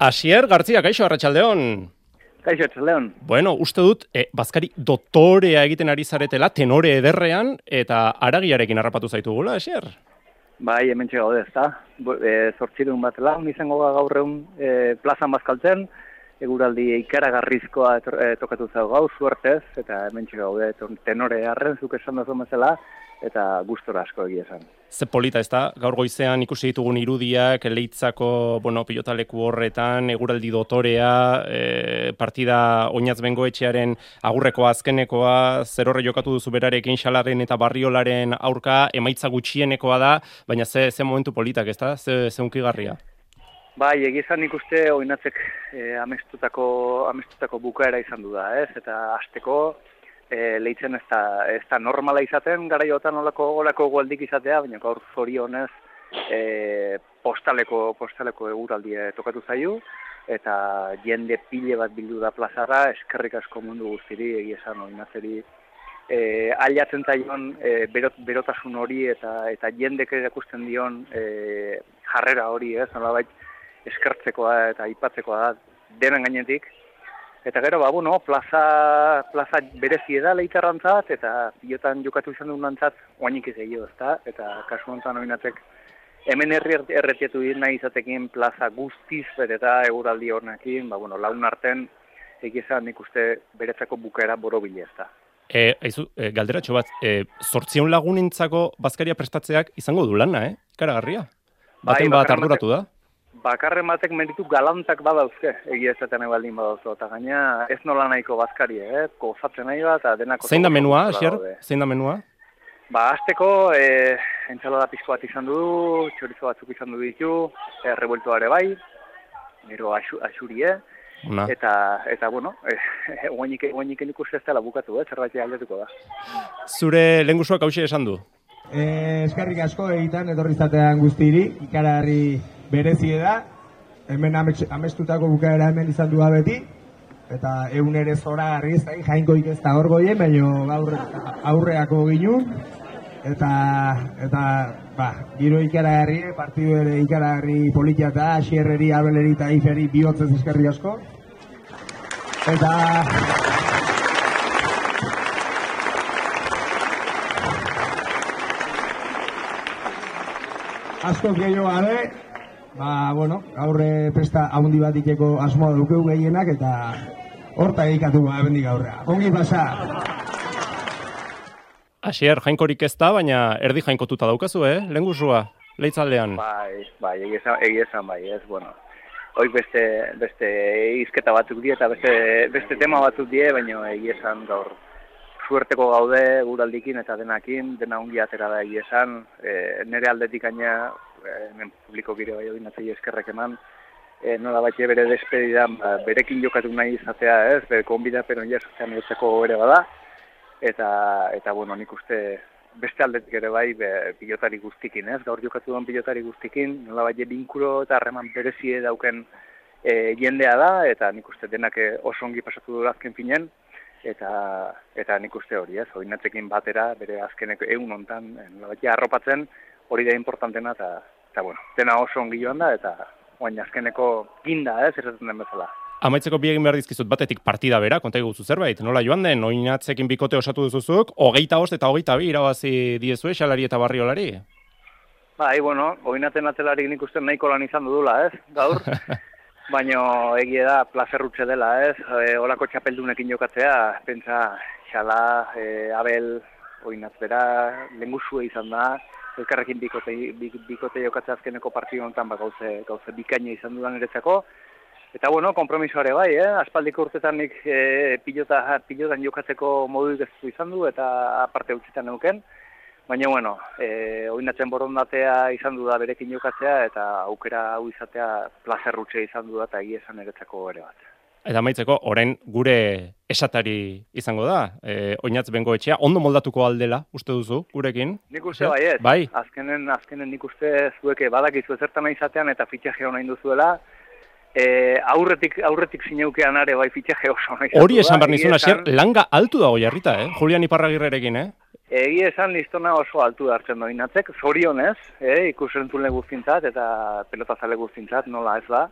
Asier, Gartzia, kaixo, arratsaldeon. Kaixo, arratsaldeon. Bueno, uste dut, e, bazkari dotorea egiten ari zaretela, tenore ederrean, eta aragiarekin harrapatu zaitugula, Asier? Bai, hemen gaude, ez da. E, Zortzirun bat lan, izango gaur egun e, plazan bazkaltzen, eguraldi ikaragarrizkoa e, tokatu zau gau, suertez, eta hemen gaude tenore harren, zuk esan da zomezela, eta gustora asko egia esan. Ze polita ez da, gaur goizean ikusi ditugun irudiak, leitzako, bueno, pilotaleku horretan, eguraldi dotorea, e, partida oinatz bengoetxearen agurrekoa azkenekoa, zer horre jokatu duzu berarekin xalaren eta barriolaren aurka, emaitza gutxienekoa da, baina ze, ze momentu politak ez da, ze, ze unkigarria? Bai, egizan ikuste oinatzek e, amestutako, amestutako bukaera izan du da, ez? Eta azteko, e, leitzen ez da, ez da normala izaten, gara jotan olako, olako gualdik izatea, baina gaur zorionez e, postaleko, postaleko eguraldi tokatu zaiu, eta jende pile bat bildu da plazara, eskerrik asko mundu guztiri, egiezan oinazeri, e, aliatzen zaion e, berot, berotasun hori eta eta jendek erakusten dion e, jarrera hori, ez, nolabait eskertzekoa eta aipatzekoa da denen gainetik, Eta gero, ba, bueno, plaza, plaza berezi eda lehitarrantzat, eta pilotan jokatu izan duen nantzat, oainik ez egio, ezta? Eta kasu honetan oinatek, hemen herri erretiatu dira nahi izatekin plaza guztiz, eta eguraldi hornekin, ba, bueno, laun arten, egizan nik uste beretzako bukera borobile, ezta? E, aizu, e, galderatxo bat, e, sortzion lagunintzako bazkaria prestatzeak izango du lana, eh? Karagarria? Baten bai, bat arduratu da? Bakarren batek meritu galantak badauzke, egia ezaten ebaldin badauzu, eta gaina ez nola nahiko bazkari, eh? gozatzen nahi bat, eta denako... Zein da menua, Asier? Zein da menua? Ba, azteko, e, entzalada pizko bat izan du, txorizo batzuk izan du ditu, e, revueltoare bai, nero asuri, eh? Eta, eta, bueno, e, guainik, guainik ez dela bukatu, eh? zerbait aldetuko da. Zure lengusuak hause esan du? E, eskarrik asko egiten, etorri zatean guztiri, ikararri berezie da, hemen amestutako bukaera hemen izan du beti, eta egun ere zora garri ez da, jainkoik ez da horgoien, baina aurreako ginu, eta, eta ba, giro ikaragarri, partidu ere ikaragarri politia eta asierreri, abeleri eta iferi bihotzez eskerri asko. Eta... Asko gehiago gabe, Ba, bueno, aurre pesta haundi bat ikeko asmoa dukeu gehienak eta horta egikatu ba, bendik aurrea. Ongi pasa! Asier, jainkorik ez da, baina erdi jainkotuta daukazu, eh? Lengusua, leitzaldean. Bai, bai, egizan, bai, ez, bueno. Hoi beste, beste izketa batzuk die eta beste, beste tema batzuk die, baina egizan gaur suerteko gaude guraldikin eta denakin, dena ongi atera da egizan. E, nere aldetik aina hemen publiko gire bai odin atzei eskerrek eman, e, nola bat bere despedida ba, berekin jokatu nahi izatea, ez, bere konbida, pero nire sozian egotzeko ere bada, eta, eta bueno, nik uste beste aldetik ere bai be, pilotari guztikin, ez, gaur jokatu duen pilotari guztikin, nola bat binkuro eta harreman berezie dauken e, jendea da, eta nik uste denak oso ongi pasatu du azken finen, eta eta nik uste hori, ez, oinatzekin batera, bere azkeneko egun hontan, nola bat arropatzen, hori da importantena eta eta bueno, dena oso ongi joan da eta oain azkeneko ginda, ez, erratzen den bezala. Amaitzeko bi egin behar dizkizut batetik partida bera, konta guzu zerbait, nola joan den, oinatzekin bikote osatu duzuzuk, hogeita host eta hogeita bi irabazi diezu xalari eta barriolari? Bai, bueno, oinatzen atzelari nik uste nahiko lan izan dudula, ez, gaur. Baina egia da, plazerrutxe dela, ez, e, olako txapeldunekin jokatzea, pentsa, xala, e, abel, oinatzera, lengusue izan da, elkarrekin bikote, bikote jokatzea azkeneko partio honetan ba, gauze, gauze bikaina izan dudan eretzako. Eta bueno, kompromisoare bai, eh? aspaldiko urtetan nik e, pilota, pilotan jokatzeko modu ez izan du eta aparte utzitan neuken. Baina, bueno, e, oinatzen borondatea izan du da berekin jokatzea eta aukera hau izatea plazerrutxe izan du da eta egia esan eretzako ere bat. Eta maitzeko, orain gure esatari izango da, e, oinatz bengo etxea, ondo moldatuko aldela, uste duzu, gurekin? Nik uste bai ez, bai? Azkenen, azkenen nik uste zueke badakizu ezertan izatean eta fitxaje hona induzuela, e, aurretik, aurretik zineukean are bai fitxaje oso nahi Hori esan behar nizun, asier, langa altu dago jarrita, eh? Julian Iparragirrerekin, eh? Egi esan listona oso altu hartzen doinatzek, zorionez, eh? ikusentzule guztintzat eta pelotazale guztintzat, nola ez da.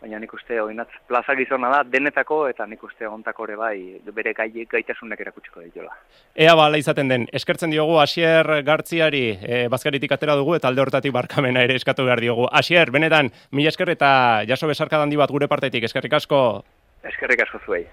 Baina nik uste oinatz plaza gizona da denetako eta nik uste ontako ere bai bere gai, gaitasunak erakutsiko dituela. Ea bala izaten den, eskertzen diogu Asier Gartziari e, bazkaritik atera dugu eta alde hortatik barkamena ere eskatu behar diogu. Asier, benetan, mila esker eta jaso besarka dandi bat gure partetik, eskerrik asko. Eskerrik asko zuei.